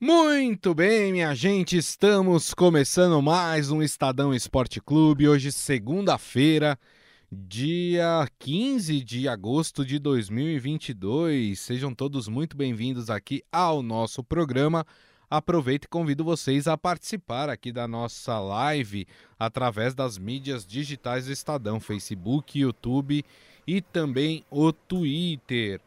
Muito bem, minha gente, estamos começando mais um Estadão Esporte Clube. Hoje, segunda-feira, dia 15 de agosto de 2022. Sejam todos muito bem-vindos aqui ao nosso programa. Aproveito e convido vocês a participar aqui da nossa live através das mídias digitais do Estadão, Facebook, YouTube e também o Twitter.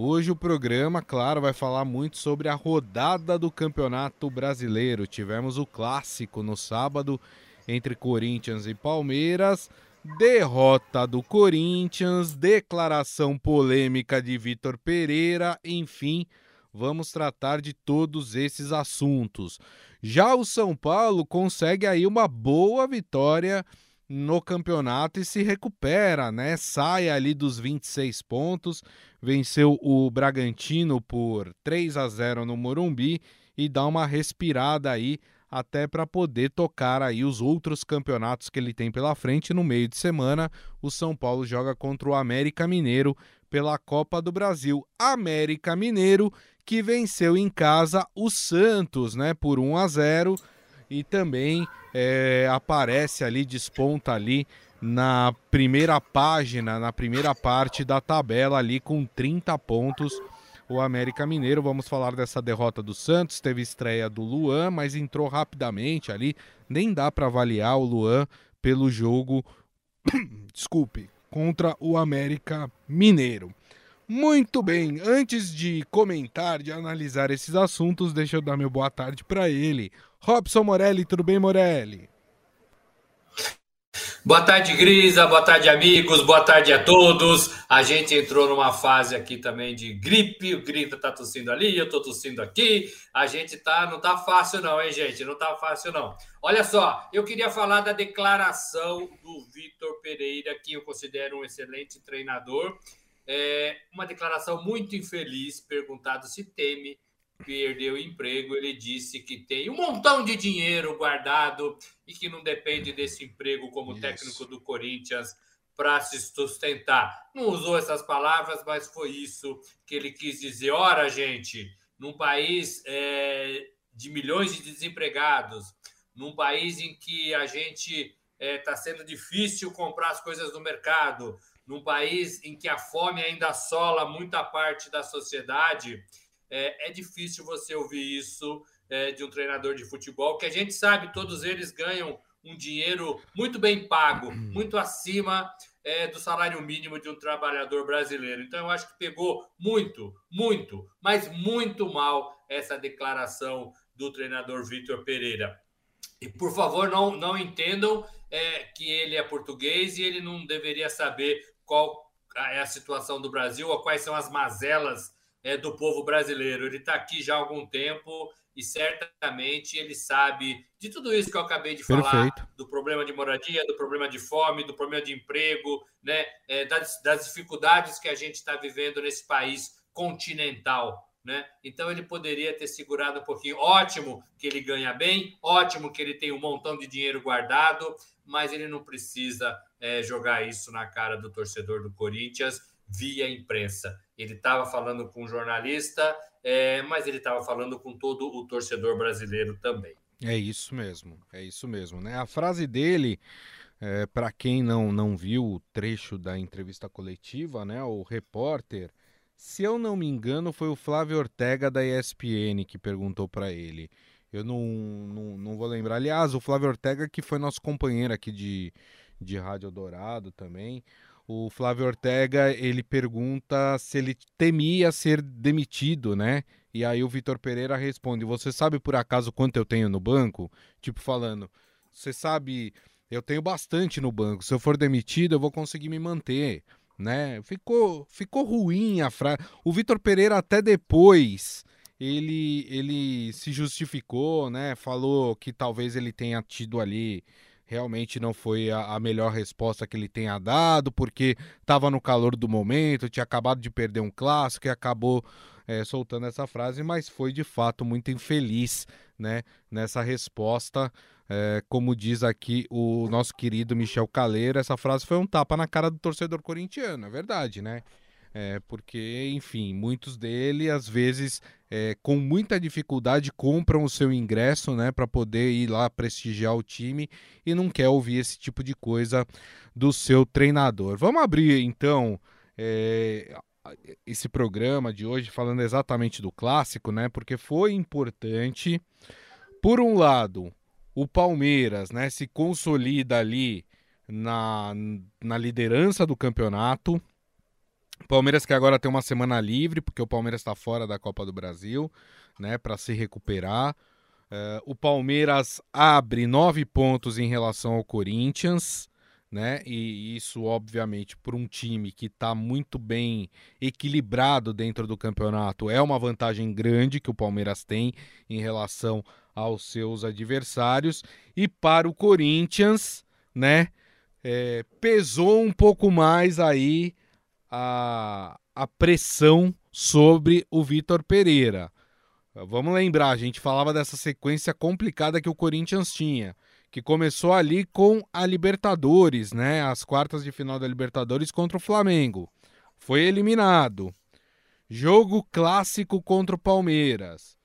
Hoje o programa, claro, vai falar muito sobre a rodada do Campeonato Brasileiro. Tivemos o clássico no sábado entre Corinthians e Palmeiras. Derrota do Corinthians, declaração polêmica de Vitor Pereira, enfim, vamos tratar de todos esses assuntos. Já o São Paulo consegue aí uma boa vitória no campeonato e se recupera, né? Sai ali dos 26 pontos, venceu o Bragantino por 3 a 0 no Morumbi e dá uma respirada aí até para poder tocar aí os outros campeonatos que ele tem pela frente. No meio de semana, o São Paulo joga contra o América Mineiro pela Copa do Brasil. América Mineiro que venceu em casa o Santos, né, por 1 a 0 e também é, aparece ali, desponta ali na primeira página, na primeira parte da tabela ali com 30 pontos. O América Mineiro, vamos falar dessa derrota do Santos, teve estreia do Luan, mas entrou rapidamente ali, nem dá para avaliar o Luan pelo jogo, desculpe, contra o América Mineiro. Muito bem, antes de comentar, de analisar esses assuntos, deixa eu dar meu boa tarde para ele. Robson Morelli, tudo bem, Morelli? Boa tarde, Grisa. Boa tarde, amigos. Boa tarde a todos. A gente entrou numa fase aqui também de gripe. O Grita tá tossindo ali, eu tô tossindo aqui. A gente tá, não tá fácil não, hein, gente? Não tá fácil não. Olha só, eu queria falar da declaração do Vitor Pereira, que eu considero um excelente treinador é, uma declaração muito infeliz, perguntado se teme perder o emprego, ele disse que tem um montão de dinheiro guardado e que não depende desse emprego como Isso. técnico do Corinthians para se sustentar. Não usou essas palavras, mas foi isso que ele quis dizer. Ora, gente, num país é, de milhões de desempregados, num país em que a gente está é, tá sendo difícil comprar as coisas no mercado, num país em que a fome ainda assola muita parte da sociedade, é, é difícil você ouvir isso é, de um treinador de futebol, que a gente sabe, todos eles ganham um dinheiro muito bem pago, muito acima é, do salário mínimo de um trabalhador brasileiro. Então, eu acho que pegou muito, muito, mas muito mal essa declaração do treinador Vitor Pereira. E, por favor, não, não entendam é, que ele é português e ele não deveria saber qual é a situação do Brasil, ou quais são as mazelas é, do povo brasileiro. Ele está aqui já há algum tempo e certamente ele sabe de tudo isso que eu acabei de falar, Perfeito. do problema de moradia, do problema de fome, do problema de emprego, né, é, das, das dificuldades que a gente está vivendo nesse país continental. Né? Então ele poderia ter segurado um pouquinho. Ótimo que ele ganha bem, ótimo que ele tem um montão de dinheiro guardado, mas ele não precisa é, jogar isso na cara do torcedor do Corinthians via imprensa. Ele estava falando com um jornalista, é, mas ele estava falando com todo o torcedor brasileiro também. É isso mesmo, é isso mesmo, né? A frase dele, é, para quem não, não viu o trecho da entrevista coletiva, né? O repórter, se eu não me engano, foi o Flávio Ortega da ESPN que perguntou para ele. Eu não, não, não vou lembrar. Aliás, o Flávio Ortega, que foi nosso companheiro aqui de, de Rádio Dourado também. O Flávio Ortega, ele pergunta se ele temia ser demitido, né? E aí o Vitor Pereira responde: Você sabe por acaso quanto eu tenho no banco? Tipo, falando, você sabe, eu tenho bastante no banco. Se eu for demitido, eu vou conseguir me manter, né? Ficou, ficou ruim a frase. O Vitor Pereira até depois ele, ele se justificou, né? Falou que talvez ele tenha tido ali realmente não foi a, a, melhor resposta que ele tenha dado, porque estava no calor do momento, tinha acabado de perder um clássico e acabou é, soltando essa frase, mas foi de fato muito infeliz né, nessa resposta. É, como diz aqui o nosso querido Michel Caleiro, essa frase foi um tapa na cara do torcedor corintiano, é verdade, né? É, porque, enfim, muitos dele, às vezes, é, com muita dificuldade, compram o seu ingresso né, para poder ir lá prestigiar o time e não quer ouvir esse tipo de coisa do seu treinador. Vamos abrir, então, é, esse programa de hoje falando exatamente do clássico, né? Porque foi importante. Por um lado, o Palmeiras né, se consolida ali na, na liderança do campeonato. Palmeiras que agora tem uma semana livre, porque o Palmeiras está fora da Copa do Brasil, né, para se recuperar. Uh, o Palmeiras abre nove pontos em relação ao Corinthians, né? E isso, obviamente, por um time que está muito bem equilibrado dentro do campeonato, é uma vantagem grande que o Palmeiras tem em relação aos seus adversários. E para o Corinthians, né? É, pesou um pouco mais aí a, a pressão sobre o Vitor Pereira. Vamos lembrar, a gente falava dessa sequência complicada que o Corinthians tinha, que começou ali com a Libertadores, né? As quartas de final da Libertadores contra o Flamengo. Foi eliminado. Jogo clássico contra o Palmeiras.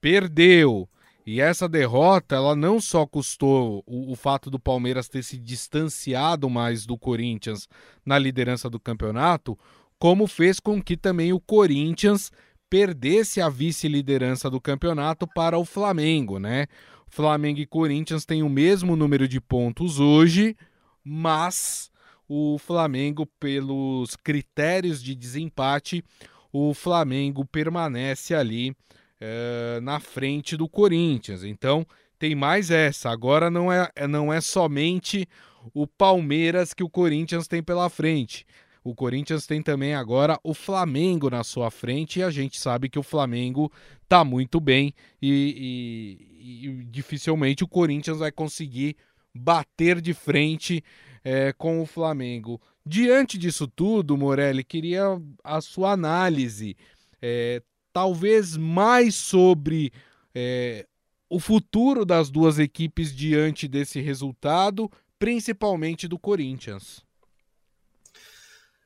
Perdeu. E essa derrota, ela não só custou o, o, fato do Palmeiras ter se distanciado mais do Corinthians na liderança do campeonato, como fez com que também o Corinthians perdesse a vice-liderança do campeonato para o Flamengo, né? Flamengo e Corinthians têm o mesmo número de pontos hoje, mas o Flamengo, pelos critérios de desempate, o Flamengo permanece ali é, na frente do Corinthians. Então tem mais essa. Agora não é, não é somente o Palmeiras que o Corinthians tem pela frente. O Corinthians tem também agora o Flamengo na sua frente e a gente sabe que o Flamengo está muito bem e, e, e, dificilmente o Corinthians vai conseguir bater de frente é, com o Flamengo. Diante disso tudo, Morelli, queria a sua análise. É, talvez mais sobre é, o futuro das duas equipes diante desse resultado, principalmente do Corinthians.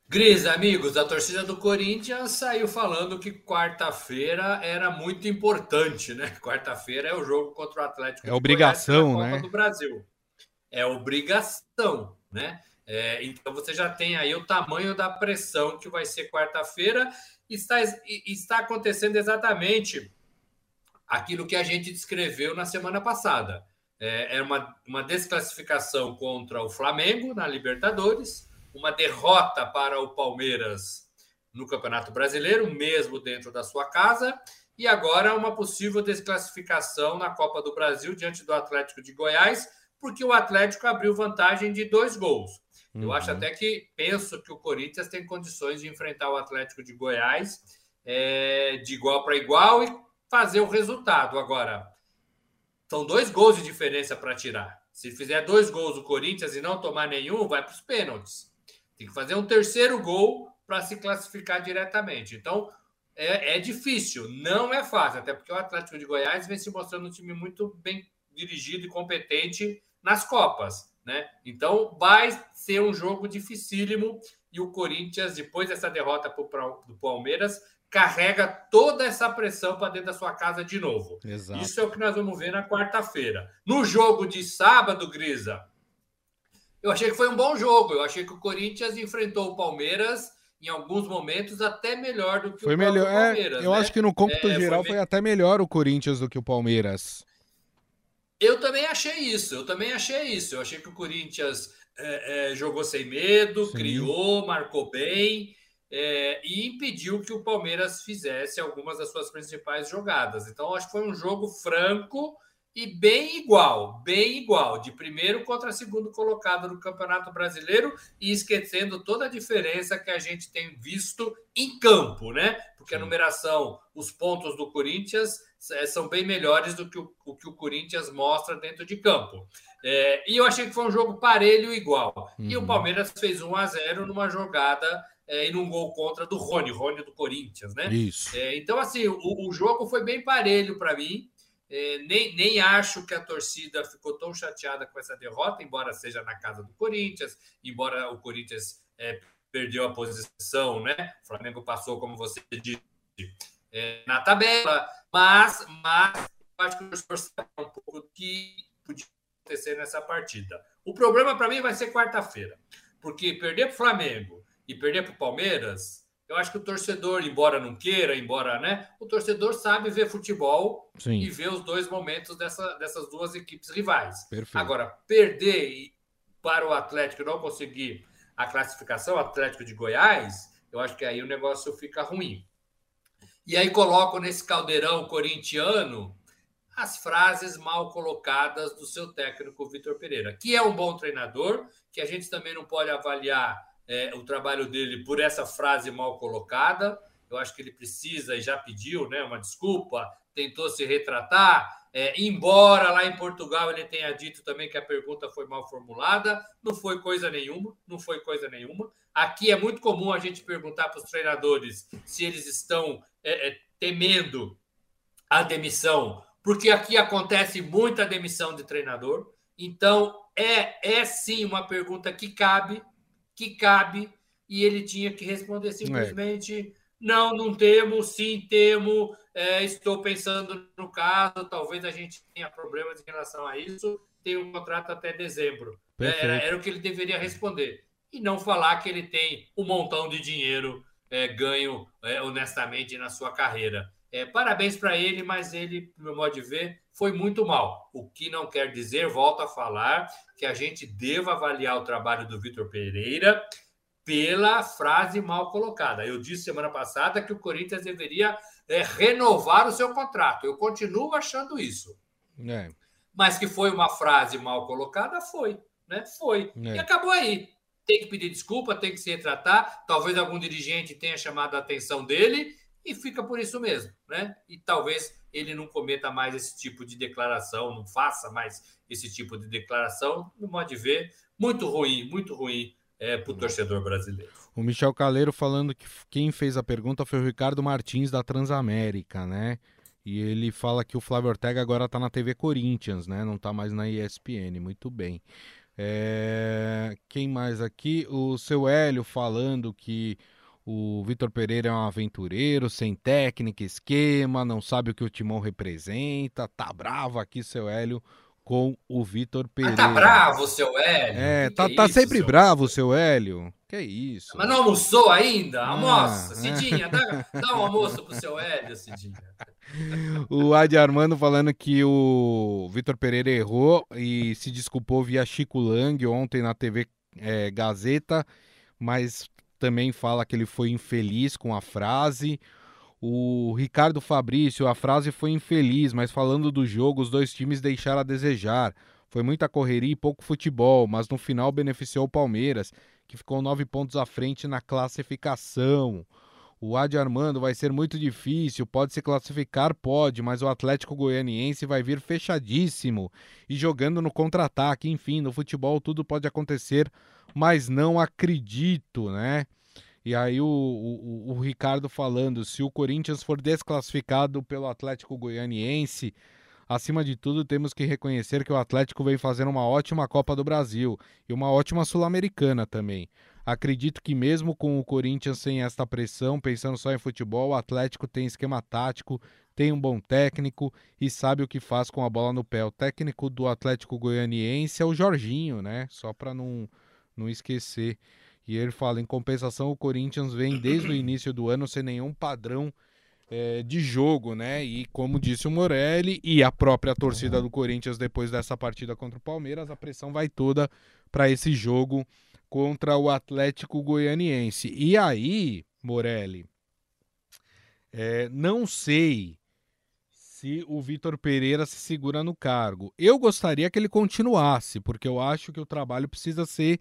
Gris, amigos, a torcida do Corinthians saiu falando que quarta-feira era muito importante, né? Quarta-feira é o jogo contra o Atlético. É obrigação, Goiás, né? do Brasil. É obrigação, né? É, então você já tem aí o tamanho da pressão que vai ser quarta-feira está, está acontecendo exatamente aquilo que a gente descreveu na semana passada. É, é uma, uma desclassificação contra o Flamengo na Libertadores, uma derrota para o Palmeiras no Campeonato Brasileiro, mesmo dentro da sua casa, e agora uma possível desclassificação na Copa do Brasil diante do Atlético de Goiás, porque o Atlético abriu vantagem de dois gols. Uhum. Eu acho até que penso que o Corinthians tem condições de enfrentar o Atlético de Goiás é, de igual para igual e fazer o resultado. Agora, são dois gols de diferença para tirar. Se fizer dois gols o Corinthians e não tomar nenhum, vai para os pênaltis. Tem que fazer um terceiro gol para se classificar diretamente. Então, é, é, difícil, não é fácil, até porque o Atlético de Goiás vem se mostrando um time muito bem dirigido e competente nas Copas. Né? Então vai ser um jogo dificílimo e o Corinthians, depois dessa derrota para o Palmeiras, carrega toda essa pressão para dentro da sua casa de novo. Exato. Isso é o que nós vamos ver na quarta-feira. No jogo de sábado, Grisa, eu achei que foi um bom jogo. Eu achei que o Corinthians enfrentou o Palmeiras em alguns momentos até melhor do que foi o melhor. É, Palmeiras. É, eu né? acho que no cômputo é, geral foi, foi até melhor o Corinthians do que o Palmeiras. Eu também achei isso, eu também achei isso. Eu achei que o Corinthians é, é, jogou sem medo, Sim. criou, marcou bem é, e impediu que o Palmeiras fizesse algumas das suas principais jogadas. Então, acho que foi um jogo franco e bem igual, bem igual, de primeiro contra segundo colocado no Campeonato Brasileiro e esquecendo toda a diferença que a gente tem visto em campo, né? Porque a numeração, os pontos do Corinthians é, são bem melhores do que o, o, que o Corinthians mostra dentro de campo. É, e eu achei que foi um jogo parelho igual. Uhum. E o uhum. Palmeiras fez 1 a 0 numa jogada é, e num gol contra do Rony, Rony do Corinthians, né? Isso. É, então, assim, o, o, jogo foi bem parelho para mim. É, nem, nem acho que a torcida ficou tão chateada com essa derrota, embora seja na casa do Corinthians, embora o Corinthians é, perdeu a posição, né? O Flamengo passou, como você disse, é, na tabela, mas, mas acho que o torcedor um pouco do que podia acontecer nessa partida. O problema para mim vai ser quarta-feira, porque perder para o Flamengo e perder para o Palmeiras, eu acho que o torcedor, embora não queira, embora, né, o torcedor sabe ver futebol Sim. e ver os dois momentos dessa, dessas duas equipes rivais. Perfeito. Agora, perder para o Atlético não conseguir a classificação, Atlético de Goiás, eu acho que aí o negócio fica ruim. E aí coloco nesse caldeirão corintiano as frases mal colocadas do seu técnico Vitor Pereira, que é um bom treinador, que a gente também não pode avaliar é, o trabalho dele por essa frase mal colocada. Eu acho que ele precisa e já pediu né, uma desculpa, tentou se retratar. É, embora lá em Portugal ele tenha dito também que a pergunta foi mal formulada, não foi coisa nenhuma, não foi coisa nenhuma. Aqui é muito comum a gente perguntar para os treinadores se eles estão é, é, temendo a demissão, porque aqui acontece muita demissão de treinador. Então é, é sim uma pergunta que cabe, que cabe, e ele tinha que responder simplesmente: é. não, não temo, sim, temo, é, estou pensando no caso, talvez a gente tenha problemas em relação a isso, tem um contrato até dezembro. É, era, era, o que ele deveria responder. E não falar que ele tem um montão de dinheiro é, ganho é, honestamente na sua carreira. É, parabéns para ele, mas ele, no meu modo de ver, foi muito mal. O que não quer dizer, volto a falar, que a gente deva avaliar o trabalho do Vitor Pereira pela frase mal colocada. Eu disse semana passada que o Corinthians deveria é, renovar o seu contrato. Eu continuo achando isso. É. Mas que foi uma frase mal colocada, foi. Né? Foi. É. E acabou aí. Tem que pedir desculpa, tem que se retratar. Talvez algum dirigente tenha chamado a atenção dele e fica por isso mesmo, né? E talvez ele não cometa mais esse tipo de declaração, não faça mais esse tipo de declaração, no modo de ver, muito ruim, muito ruim é, para o torcedor brasileiro. O Michel Caleiro falando que quem fez a pergunta foi o Ricardo Martins da Transamérica, né? E ele fala que o Flávio Ortega agora está na TV Corinthians, né? Não está mais na ESPN. Muito bem. É... Quem mais aqui? O seu Hélio falando que o Vitor Pereira é um aventureiro, sem técnica, esquema, não sabe o que o Timão representa. Tá bravo aqui, seu Hélio, com o Vitor Pereira. Ah, tá bravo, seu Hélio? É, que tá, que é tá isso, sempre seu... bravo, seu Hélio. Que isso? Mas não almoçou ainda? Ah, Almoça, ah, Cidinha, dá, dá um almoço pro seu Hélio, Cidinha. o Adi Armando falando que o Vitor Pereira errou e se desculpou via Chico Lang ontem na TV é, Gazeta, mas também fala que ele foi infeliz com a frase. O Ricardo Fabrício, a frase foi infeliz, mas falando do jogo, os dois times deixaram a desejar. Foi muita correria e pouco futebol, mas no final beneficiou o Palmeiras, que ficou nove pontos à frente na classificação. O Adi Armando vai ser muito difícil, pode se classificar, pode, mas o Atlético Goianiense vai vir fechadíssimo e jogando no contra-ataque. Enfim, no futebol tudo pode acontecer, mas não acredito, né? E aí o, o, o Ricardo falando, se o Corinthians for desclassificado pelo Atlético Goianiense, acima de tudo temos que reconhecer que o Atlético vem fazendo uma ótima Copa do Brasil e uma ótima Sul-Americana também. Acredito que mesmo com o Corinthians sem esta pressão, pensando só em futebol, o Atlético tem esquema tático, tem um bom técnico e sabe o que faz com a bola no pé. O técnico do Atlético Goianiense é o Jorginho, né? Só para não, não esquecer. E ele fala: em compensação, o Corinthians vem desde o início do ano sem nenhum padrão é, de jogo, né? E como disse o Morelli e a própria torcida do Corinthians depois dessa partida contra o Palmeiras, a pressão vai toda para esse jogo contra o Atlético Goianiense. E aí, Morelli, é, não sei se o Vitor Pereira se segura no cargo. Eu gostaria que ele continuasse, porque eu acho que o trabalho precisa ser,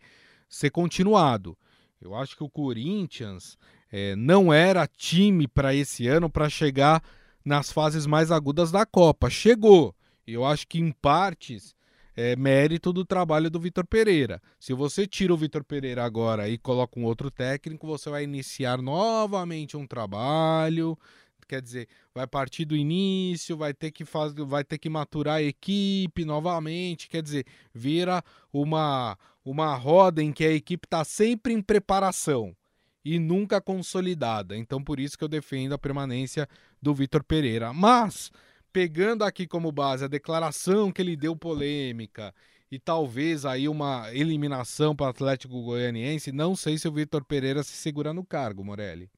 ser continuado. Eu acho que o Corinthians é, não era time para esse ano para chegar nas fases mais agudas da Copa. Chegou. Eu acho que em partes é mérito do trabalho do Vitor Pereira. Se você tira o Vitor Pereira agora e coloca um outro técnico, você vai iniciar novamente um trabalho. Quer dizer, vai partir do início, vai ter que fazer, vai ter que maturar a equipe novamente. Quer dizer, vira uma uma roda em que a equipe está sempre em preparação. e nunca consolidada. Então, por isso que eu defendo a permanência do Vitor Pereira. Mas, pegando aqui como base a declaração que ele deu polêmica e talvez aí uma eliminação para o Atlético Goianiense, não sei se o Vitor Pereira se segura no cargo, Morelli.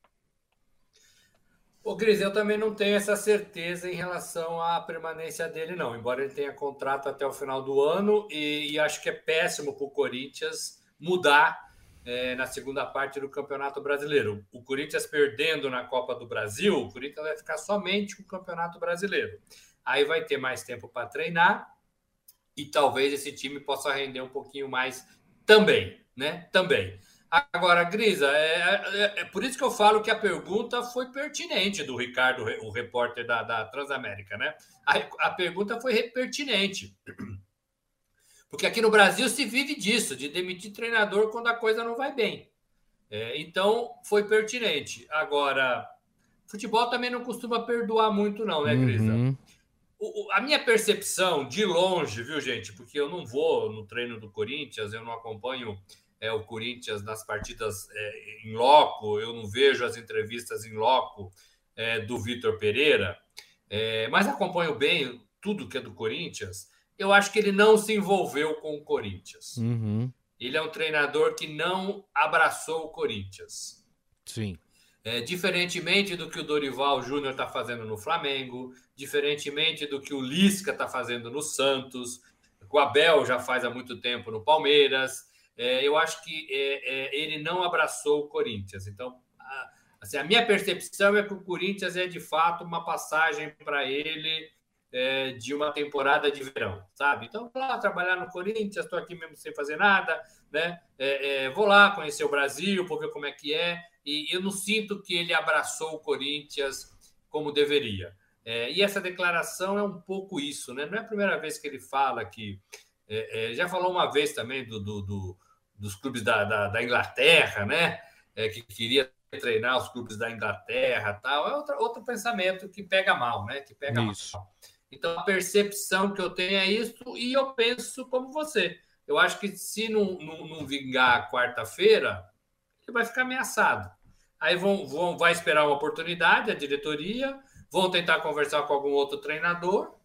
O Gris, eu também não tenho essa certeza em relação à permanência dele, não. Embora ele tenha contrato até o final do ano e, e acho que é péssimo para o Corinthians mudar é, na segunda parte do Campeonato Brasileiro. O Corinthians perdendo na Copa do Brasil, o Corinthians vai ficar somente com o Campeonato Brasileiro. Aí vai ter mais tempo para treinar e talvez esse time possa render um pouquinho mais também, né? Também. Agora, Grisa, é, é, é, por isso que eu falo que a pergunta foi pertinente do Ricardo, o repórter da, da Transamérica, né? A, a pergunta foi pertinente. Porque aqui no Brasil se vive disso, de demitir treinador quando a coisa não vai bem. É, então, foi pertinente. Agora, futebol também não costuma perdoar muito, não, né, Grisa? Uhum. O, a minha percepção, de longe, viu, gente? Porque eu não vou no treino do Corinthians, eu não acompanho é, o Corinthians nas partidas é, em loco, eu não vejo as entrevistas em loco é, do Vitor Pereira, é, mas acompanho bem tudo que é do Corinthians. Eu acho que ele não se envolveu com o Corinthians. Uhum. Ele é um treinador que não abraçou o Corinthians. Sim. É, diferentemente do que o Dorival Júnior está fazendo no Flamengo, diferentemente do que o Lisca está fazendo no Santos, o Abel já faz há muito tempo no Palmeiras, é, eu acho que é, é, ele não abraçou o Corinthians. Então, a, assim, a minha percepção é que o Corinthians é de fato uma passagem para ele é, de uma temporada de verão, sabe? Então, vou lá trabalhar no Corinthians, estou aqui mesmo sem fazer nada, né? É, é, vou lá conhecer o Brasil, vou ver como é que é. E eu não sinto que ele abraçou o Corinthians como deveria. É, e essa declaração é um pouco isso, né? Não é a primeira vez que ele fala que é, é, já falou uma vez também do, do, do dos clubes da, da, da Inglaterra, né? Que queria treinar os clubes da Inglaterra tal. É outro, outro pensamento que pega mal, né? Que pega isso. mal. Então, a percepção que eu tenho é isso, e eu penso como você. Eu acho que se não, não, não vingar quarta-feira, ele vai ficar ameaçado. Aí vão, vão, vai esperar uma oportunidade, a diretoria, vão tentar conversar com algum outro treinador,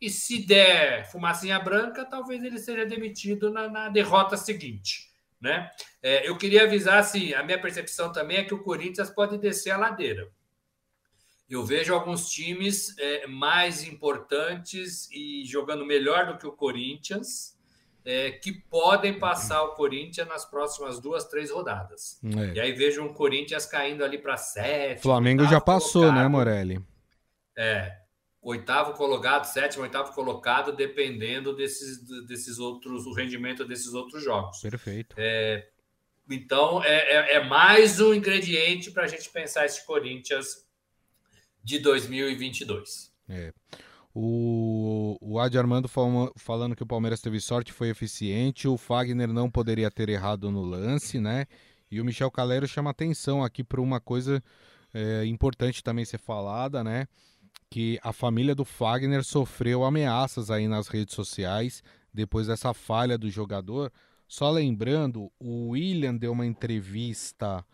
e se der fumacinha branca, talvez ele seja demitido na, na derrota seguinte. Né? É, eu queria avisar assim: a minha percepção também é que o Corinthians pode descer a ladeira. Eu vejo alguns times é, mais importantes e jogando melhor do que o Corinthians, é, que podem passar o Corinthians nas próximas duas, três rodadas. É. E aí vejo um Corinthians caindo ali para sete. Flamengo já passou, né, colocado. né, Morelli? É, oitavo colocado, sétimo, oitavo colocado, dependendo desses, desses outros, o rendimento desses outros jogos. Perfeito. É, então, é, é, é, mais um ingrediente para a gente pensar esse Corinthians de 2022. É. O, o Adi Armando falando que o Palmeiras teve sorte, foi eficiente, o Fagner não poderia ter errado no lance, né? E o Michel Calero chama atenção aqui para uma coisa é, importante também ser falada, né? que a família do Fagner sofreu ameaças aí nas redes sociais depois dessa falha do jogador. Só lembrando, o William deu uma entrevista,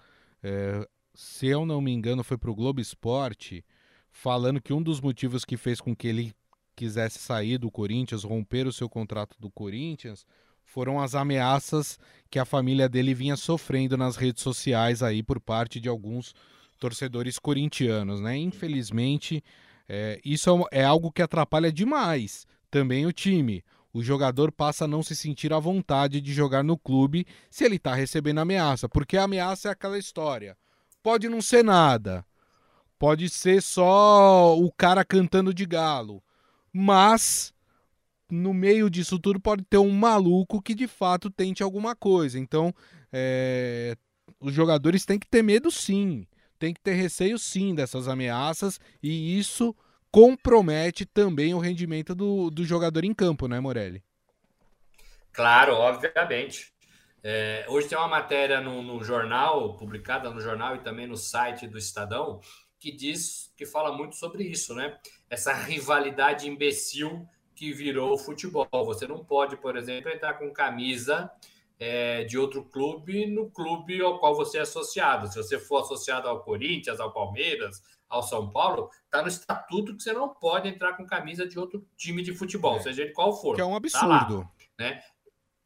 é, se eu não me engano, foi para o Globo Esporte, falando que um dos motivos que fez com que ele quisesse sair do Corinthians, romper o seu contrato do Corinthians, foram as ameaças que a família dele vinha sofrendo nas redes sociais aí por parte de alguns torcedores corintianos, né? Infelizmente, é, isso é, é algo que atrapalha demais também o time. O jogador passa a não se sentir à vontade de jogar no clube se ele está recebendo ameaça, porque a ameaça é aquela história. Pode não ser nada, pode ser só o cara cantando de galo, mas no meio disso tudo pode ter um maluco que de fato tente alguma coisa. Então, é, os jogadores têm que ter medo sim tem que ter receio sim dessas ameaças e isso compromete também o rendimento do, do jogador em campo, né, Morelli? Claro, obviamente. É, hoje tem uma matéria no, no, jornal, publicada no jornal e também no site do Estadão, que diz, que fala muito sobre isso, né? Essa rivalidade imbecil que virou o futebol. Você não pode, por exemplo, entrar com camisa é, de outro clube no clube ao qual você é associado. Se você for associado ao Corinthians, ao Palmeiras, ao São Paulo, está no estatuto que você não pode entrar com camisa de outro time de futebol, é. seja ele qual for. Que é um absurdo. Tá lá, né?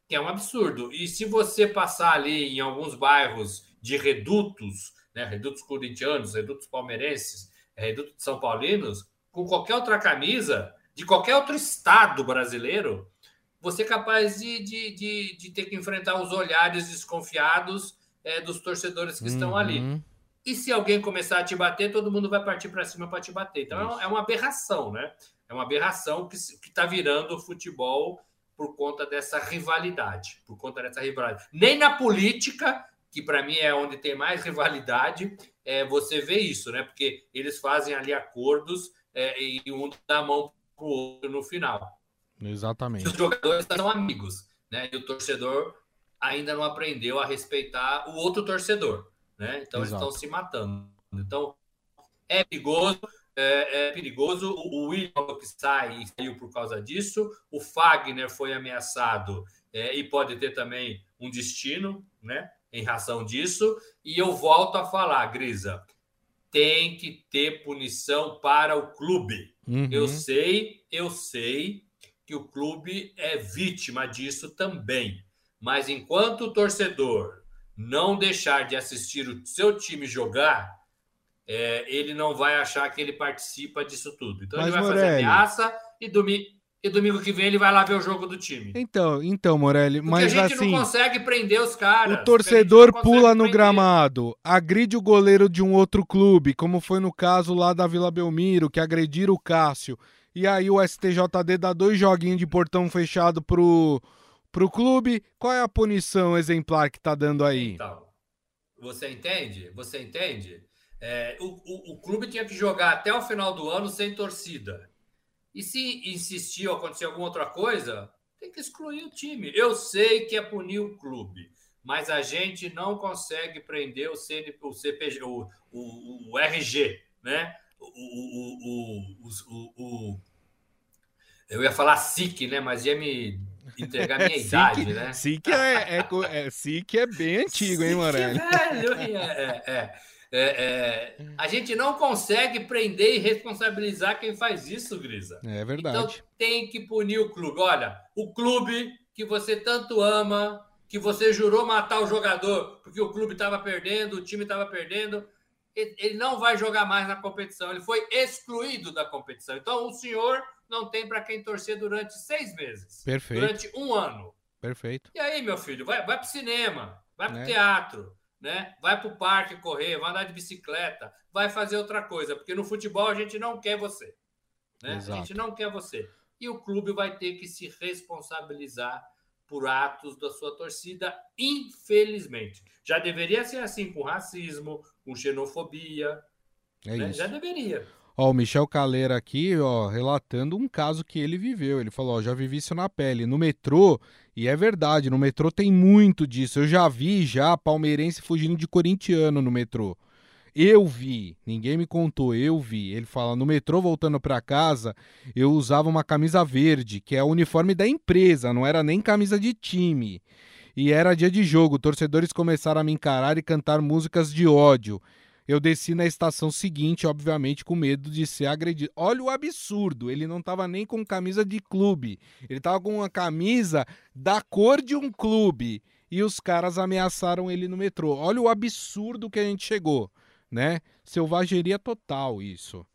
Que é um absurdo. E se você passar ali em alguns bairros de redutos, né, redutos corintianos, redutos palmeirenses, redutos são paulinos, com qualquer outra camisa de qualquer outro estado brasileiro, você é capaz de, de, de, de ter que enfrentar os olhares desconfiados é, dos torcedores que uhum. estão ali. Uhum. E se alguém começar a te bater, todo mundo vai partir para cima para te bater. Então Isso. é uma aberração, né? É uma aberração que está virando o futebol por conta dessa rivalidade, por conta dessa rivalidade. Nem na política, que para mim é onde tem mais rivalidade, é, você vê isso, né? Porque eles fazem ali acordos é, e um dá a mão para o outro no final. Exatamente. Os jogadores são amigos, né? E o torcedor ainda não aprendeu a respeitar o outro torcedor, né? Então Exato. eles estão se matando. Então é perigoso, é, é perigoso. O William que sai e saiu por causa disso. O Fagner foi ameaçado é, e pode ter também um destino, né? Em razão disso. E eu volto a falar, Grisa, tem que ter punição para o clube. Uhum. Eu sei, eu sei que o clube é vítima disso também. Mas enquanto o torcedor não deixar de assistir o seu time jogar, é, ele não vai achar que ele participa disso tudo. Então Mas, ele vai Morelli... fazer ameaça e domingo, e domingo que vem ele vai lá ver o jogo do time. Então, então Morelli, Porque mas a gente assim, não consegue prender os caras. O torcedor pula no prender. gramado, agride o goleiro de um outro clube, como foi no caso lá da Vila Belmiro, que agrediram o Cássio. E aí o STJD dá dois joguinhos de portão fechado pro, pro clube. Qual é a punição exemplar que tá dando aí? Então, você entende? Você entende? É, o, o, o, clube tinha que jogar até o final do ano sem torcida. E se insistir ou acontecer alguma outra coisa, tem que excluir o time. Eu sei que é punir o clube, mas a gente não consegue prender o, CN, o CPG, o, o, o RG, né? O, o, o, o, eu ia falar SIC, né? Mas ia me entregar minha idade, né? SIC é, é, é, SIC é bem antigo, hein, Morelli? Velho, é, é, é, é, a gente não consegue prender e responsabilizar quem faz isso, Grisa. É verdade. Então tem que punir o clube. Olha, o clube que você tanto ama, que você jurou matar o jogador porque o clube estava perdendo, o time estava perdendo, ele não vai jogar mais na competição. Ele foi excluído da competição. Então o senhor não tem para quem torcer durante seis meses. Perfeito. Durante um ano. Perfeito. E aí, meu filho, vai, vai para o cinema, vai para o né? teatro, né? vai para o parque correr, vai andar de bicicleta, vai fazer outra coisa, porque no futebol a gente não quer você. Né? A gente não quer você. E o clube vai ter que se responsabilizar por atos da sua torcida, infelizmente. Já deveria ser assim com racismo, com xenofobia. É né? Já deveria. Ó, o Michel Caleira aqui, ó, relatando um caso que ele viveu. Ele falou, ó, já vivi isso na pele. No metrô, e é verdade, no metrô tem muito disso. Eu já vi já palmeirense fugindo de corintiano no metrô. Eu vi, ninguém me contou, eu vi. Ele fala: no metrô voltando para casa, eu usava uma camisa verde, que é o uniforme da empresa, não era nem camisa de time. E era dia de jogo, torcedores começaram a me encarar e cantar músicas de ódio. Eu desci na estação seguinte, obviamente, com medo de ser agredido. Olha o absurdo, ele não estava nem com camisa de clube, ele estava com uma camisa da cor de um clube. E os caras ameaçaram ele no metrô. Olha o absurdo que a gente chegou, né? Selvageria total isso.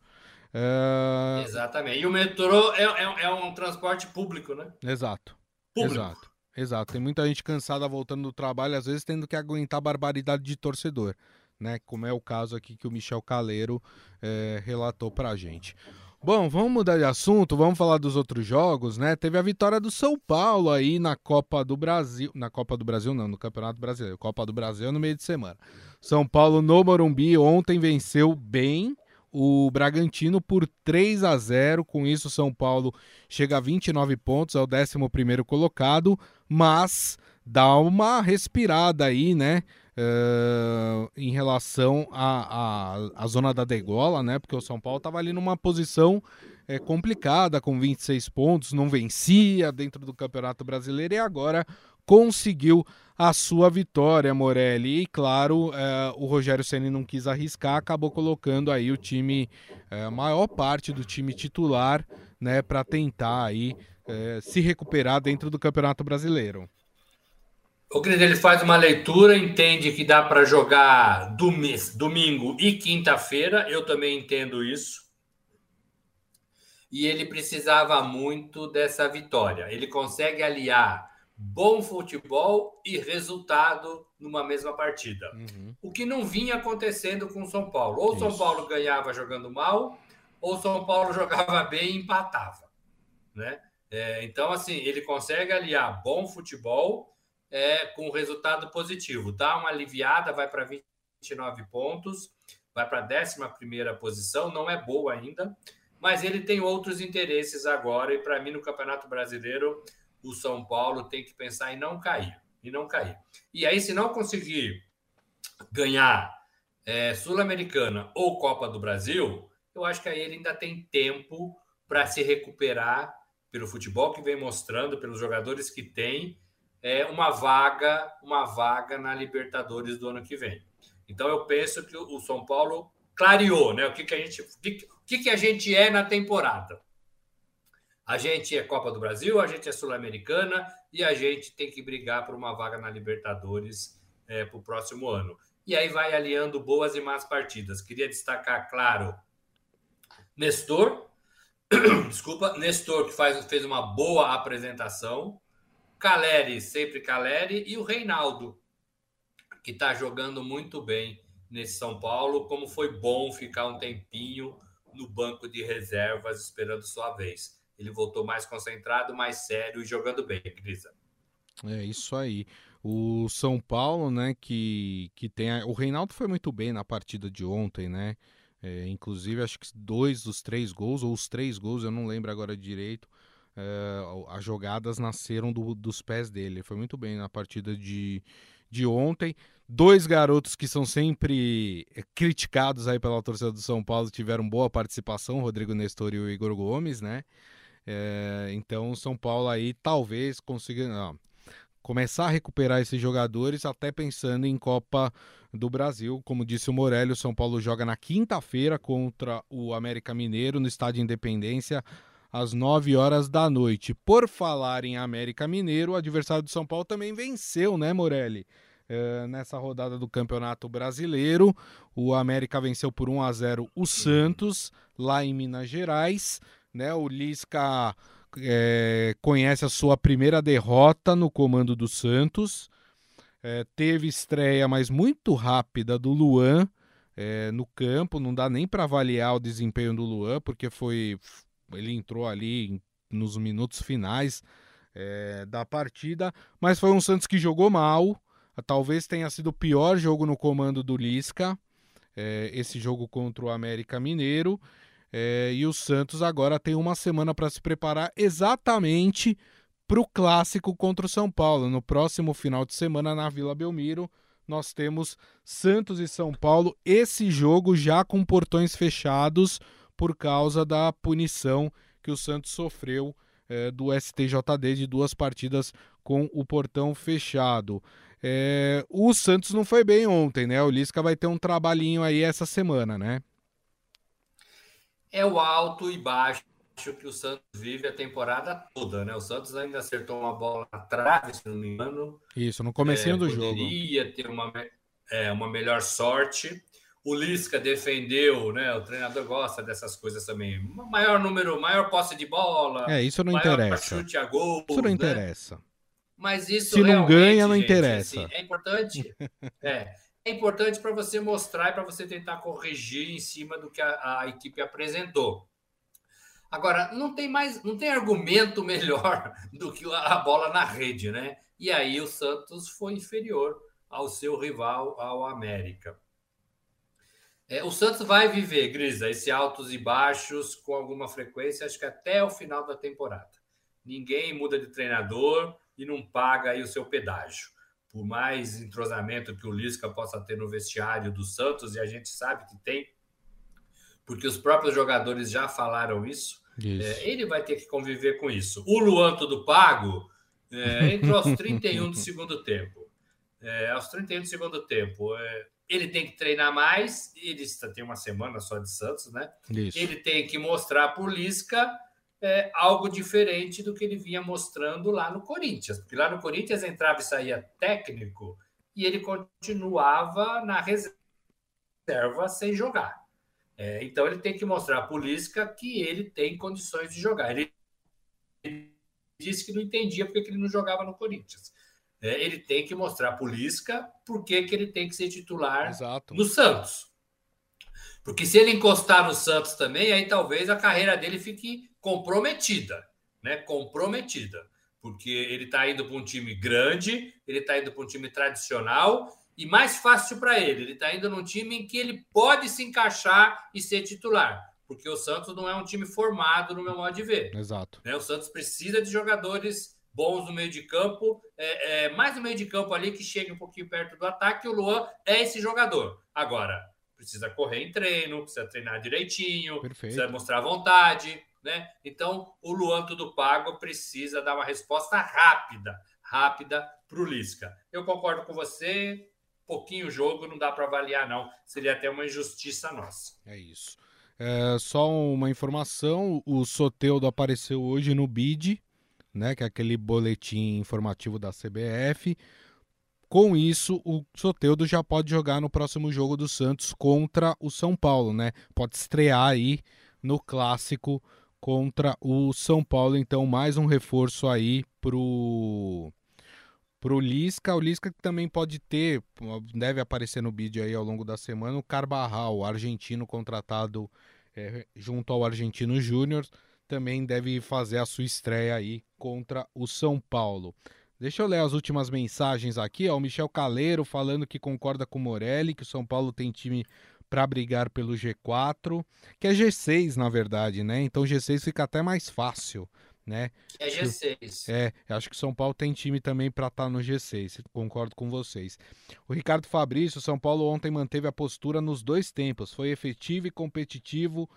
Uh... Exatamente. E o metrô é, é, é, um transporte público, né? Exato. Público. Exato. Exato. Tem muita gente cansada voltando do trabalho, às vezes tendo que aguentar barbaridade de torcedor né? Como é o caso aqui que o Michel Caleiro é, relatou para a gente. Bom, vamos mudar de assunto, vamos falar dos outros jogos, né? Teve a vitória do São Paulo aí na Copa do Brasil, na Copa do Brasil não, no Campeonato Brasileiro, Copa do Brasil no meio de semana. São Paulo no Morumbi ontem venceu bem o Bragantino por 3 a 0. Com isso, São Paulo chega a 29 pontos, é o 11 colocado, mas dá uma respirada aí, né? Uh, em relação à a, zona da degola, né? Porque o São Paulo estava ali numa posição é, complicada, com 26 pontos, não vencia dentro do Campeonato Brasileiro e agora conseguiu a sua vitória, Morelli. E claro, é, o Rogério Ceni não quis arriscar, acabou colocando aí o time, a maior parte do time titular, né, para tentar aí se recuperar dentro do Campeonato Brasileiro. O Cris ele faz uma leitura, entende que dá para jogar domingo e quinta-feira. Eu também entendo isso. E ele precisava muito dessa vitória. Ele consegue aliar bom futebol e resultado numa mesma partida. Uhum. O que não vinha acontecendo com o São Paulo. Ou São Paulo ganhava jogando mal, ou São Paulo jogava bem e empatava. Né? É, então, assim, ele consegue aliar bom futebol é, com resultado positivo. Dá uma aliviada, vai para 29 pontos, vai para a 11 posição, não é boa ainda, mas ele tem outros interesses agora, e para mim, no Campeonato Brasileiro, o São Paulo tem que pensar em não cair. E não cair. E aí, se não conseguir ganhar é, Sul-Americana ou Copa do Brasil, eu acho que aí ele ainda tem tempo para se recuperar pelo futebol que vem mostrando, pelos jogadores que tem, é, uma vaga, uma vaga na Libertadores do ano que vem. Então eu penso que o São Paulo clareou, né? O que, que a gente, o que, que, que a gente é na temporada? A gente é Copa do Brasil, a gente é Sul-Americana e a gente tem que brigar por uma vaga na Libertadores é, para o próximo ano. E aí vai aliando boas e más partidas. Queria destacar, claro, Nestor, desculpa, Nestor, que faz, fez uma boa apresentação. Caleri, sempre Caleri. E o Reinaldo, que está jogando muito bem nesse São Paulo. Como foi bom ficar um tempinho no banco de reservas esperando sua vez. Ele voltou mais concentrado, mais sério e jogando bem, Grisa. É isso aí. O São Paulo, né, que, que tem. A... O Reinaldo foi muito bem na partida de ontem, né? É, inclusive, acho que dois dos três gols, ou os três gols, eu não lembro agora direito, é, as jogadas nasceram do, dos pés dele. Ele foi muito bem na partida de, de ontem. Dois garotos que são sempre é, criticados aí pela torcida do São Paulo tiveram boa participação, Rodrigo Nestor e o Igor Gomes, né? É, então o São Paulo aí talvez consiga começar a recuperar esses jogadores, até pensando em Copa do Brasil. Como disse o Morelli, o São Paulo joga na quinta-feira contra o América Mineiro no Estádio Independência às 9 horas da noite. Por falar em América Mineiro, o adversário do São Paulo também venceu, né, Morelli? É, nessa rodada do Campeonato Brasileiro, o América venceu por 1 a 0 o Santos lá em Minas Gerais, né? O Lisca é, conhece a sua primeira derrota no comando do Santos. É, teve estreia, mas muito rápida, do Luan é, no campo. Não dá nem para avaliar o desempenho do Luan, porque foi ele entrou ali nos minutos finais é, da partida. Mas foi um Santos que jogou mal. Talvez tenha sido o pior jogo no comando do Lisca. É, esse jogo contra o América Mineiro. É, e o Santos agora tem uma semana para se preparar exatamente para o clássico contra o São Paulo. No próximo final de semana, na Vila Belmiro, nós temos Santos e São Paulo. Esse jogo já com portões fechados por causa da punição que o Santos sofreu é, do STJD de duas partidas com o portão fechado. É, o Santos não foi bem ontem, né? O Lisca vai ter um trabalhinho aí essa semana, né? é o alto e baixo que o Santos vive a temporada toda, né? O Santos ainda acertou uma bola na trave, se não me engano. Isso, no comecinho é, do poderia jogo. Poderia ter uma, é, uma melhor sorte. O Lisca defendeu, né? O treinador gosta dessas coisas também. Maior número, maior posse de bola. É, isso não interessa. Chute a gol. Isso não né? interessa. Mas isso Se não ganha, não gente, interessa. Assim, é importante. é é importante para você mostrar e para você tentar corrigir em cima do que a, a, equipe apresentou. Agora, não tem mais, não tem argumento melhor do que a bola na rede, né? E aí o Santos foi inferior ao seu rival, ao América. É, o Santos vai viver, Grisa, esse altos e baixos com alguma frequência, acho que até o final da temporada. Ninguém muda de treinador e não paga aí o seu pedágio por mais entrosamento que o Lisca possa ter no vestiário do Santos, e a gente sabe que tem, porque os próprios jogadores já falaram isso, isso. É, ele vai ter que conviver com isso. O Luan tudo pago é, entrou aos 31 do segundo tempo. é, aos 31 do segundo tempo. É, ele tem que treinar mais, ele tem uma semana só de Santos, né? Isso. Ele tem que mostrar para o Lisca é, algo diferente do que ele vinha mostrando lá no Corinthians. Porque lá no Corinthians entrava e saía técnico e ele continuava na reserva sem jogar. É, então ele tem que mostrar para o Lisca que ele tem condições de jogar. Ele disse que não entendia porque que ele não jogava no Corinthians. É, ele tem que mostrar o Lisca por que ele tem que ser titular Exato. no Santos. Porque se ele encostar no Santos também, aí talvez a carreira dele fique comprometida, né? Comprometida. Porque ele está indo para um time grande, ele está indo para um time tradicional e mais fácil para ele. Ele está indo num time em que ele pode se encaixar e ser titular. Porque o Santos não é um time formado, no meu modo de ver. Exato. Né? O Santos precisa de jogadores bons no meio de campo, é, é, mais no meio de campo ali que chegue um pouquinho perto do ataque. O Luan é esse jogador. Agora, precisa correr em treino, precisa treinar direitinho, Perfeito. precisa mostrar vontade, né? Então, o Luan Tudo Pago precisa dar uma resposta rápida, rápida para o Lisca. Eu concordo com você, pouquinho jogo, não dá para avaliar, não. Seria até uma injustiça nossa. É isso. É, só uma informação: o Soteudo apareceu hoje no BID, né, que é aquele boletim informativo da CBF. Com isso, o Soteudo já pode jogar no próximo jogo do Santos contra o São Paulo, né? Pode estrear aí no clássico contra o São Paulo, então mais um reforço aí pro pro Lisca, o Lisca que também pode ter, deve aparecer no vídeo aí ao longo da semana, o Carbarral, argentino contratado é, junto ao Argentino Júnior, também deve fazer a sua estreia aí contra o São Paulo. Deixa eu ler as últimas mensagens aqui. Ó, o Michel Caleiro falando que concorda com o Morelli, que o São Paulo tem time para brigar pelo G4, que é G6 na verdade, né? Então G6 fica até mais fácil, né? É G6. É, acho que o São Paulo tem time também para estar tá no G6, concordo com vocês. O Ricardo Fabrício, São Paulo ontem manteve a postura nos dois tempos, foi efetivo e competitivo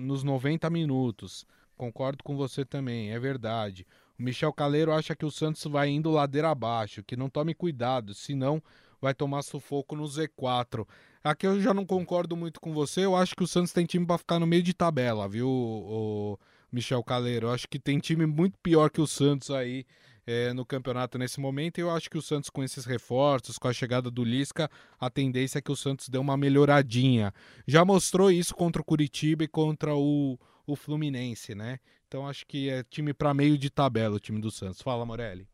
nos 90 minutos. Concordo com você também, é verdade. O Michel Caleiro acha que o Santos vai indo ladeira abaixo, que não tome cuidado, senão vai tomar sufoco no Z4. Aqui eu já não concordo muito com você, eu acho que o Santos tem time para ficar no meio de tabela, viu, o Michel Caleiro? Eu acho que tem time muito pior que o Santos aí é, no campeonato nesse momento. E eu acho que o Santos, com esses reforços, com a chegada do Lisca, a tendência é que o Santos dê uma melhoradinha. Já mostrou isso contra o Curitiba e contra o, o Fluminense, né? Então acho que é time para meio de tabela o time do Santos. Fala, Morelli.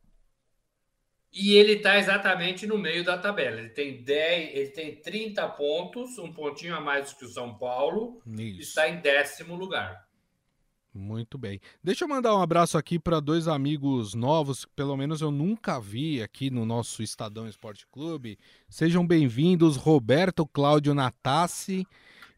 E ele está exatamente no meio da tabela. Ele tem 10, ele tem 30 pontos, um pontinho a mais que o São Paulo. Isso. Está em décimo lugar. Muito bem. Deixa eu mandar um abraço aqui para dois amigos novos, que pelo menos eu nunca vi aqui no nosso Estadão Esporte Clube. Sejam bem-vindos, Roberto Cláudio Natassi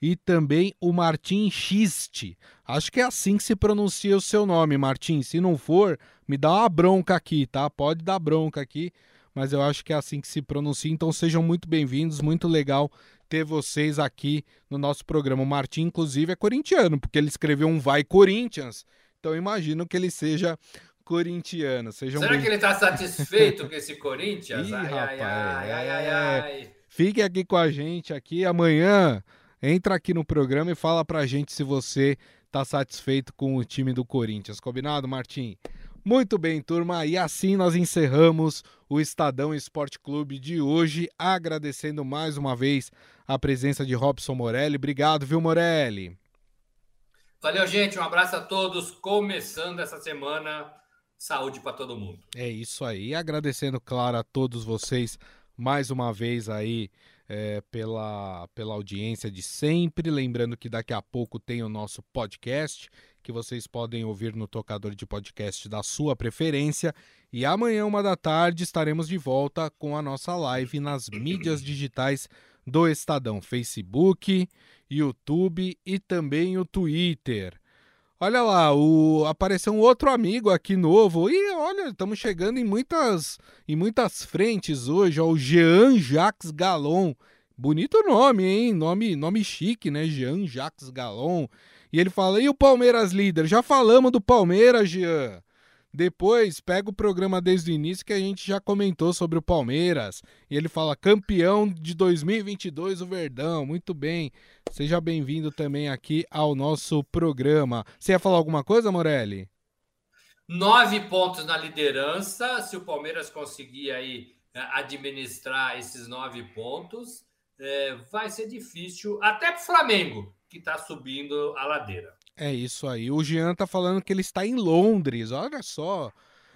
e também o Martim Xiste. Acho que é assim que se pronuncia o seu nome, Martim. Se não for, me dá uma bronca aqui, tá? Pode dar bronca aqui, mas eu acho que é assim que se pronuncia. Então sejam muito bem-vindos, muito legal ter vocês aqui no nosso programa. O Martim, inclusive, é corintiano, porque ele escreveu um Vai Corinthians. Então imagino que ele seja corintiano. Sejam Será bem... que ele está satisfeito com esse Corinthians? Ih, ai, rapaz, ai, ai, ai, ai, Fique aqui com a gente aqui amanhã entra aqui no programa e fala pra gente se você tá satisfeito com o time do Corinthians. Combinado, Martim? Muito bem, turma, e assim nós encerramos o Estadão Esporte Clube de hoje, agradecendo mais uma vez a presença de Robson Morelli. Obrigado, viu, Morelli? Valeu, gente. Um abraço a todos. Começando essa semana, saúde para todo mundo. É isso aí. Agradecendo, claro, a todos vocês mais uma vez aí é, pela, pela audiência de sempre. Lembrando que daqui a pouco tem o nosso podcast, que vocês podem ouvir no tocador de podcast da sua preferência. E amanhã, uma da tarde, estaremos de volta com a nossa live nas mídias digitais do Estadão: Facebook, YouTube e também o Twitter. Olha lá, o... apareceu um outro amigo aqui novo. E olha, estamos chegando em muitas, em muitas frentes hoje. Ó, o Jean Jacques Galon. Bonito nome, hein? Nome, nome chique, né? Jean Jacques Galon. E ele fala: e o Palmeiras líder? Já falamos do Palmeiras, Jean. Depois, pega o programa desde o início que a gente já comentou sobre o Palmeiras. E ele fala: campeão de 2022, o Verdão. Muito bem. Seja bem-vindo também aqui ao nosso programa. Você ia falar alguma coisa, Morelli? Nove pontos na liderança. Se o Palmeiras conseguir aí eh, administrar esses nove pontos, é, vai ser difícil, até para o Flamengo, que está subindo a ladeira. É isso aí. O Jean tá falando que ele está em Londres. Olha só.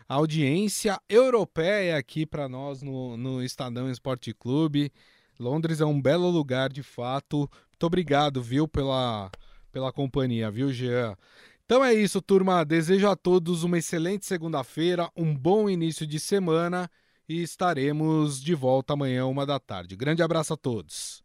A audiência europeia aqui para nós no, no Estadão Esporte Clube. Londres é um belo lugar, de fato. Muito obrigado, viu, pela, pela companhia, viu, Jean? Então é isso, turma. Desejo a todos uma excelente segunda-feira, um bom início de semana e estaremos de volta amanhã, uma da tarde. Grande abraço a todos.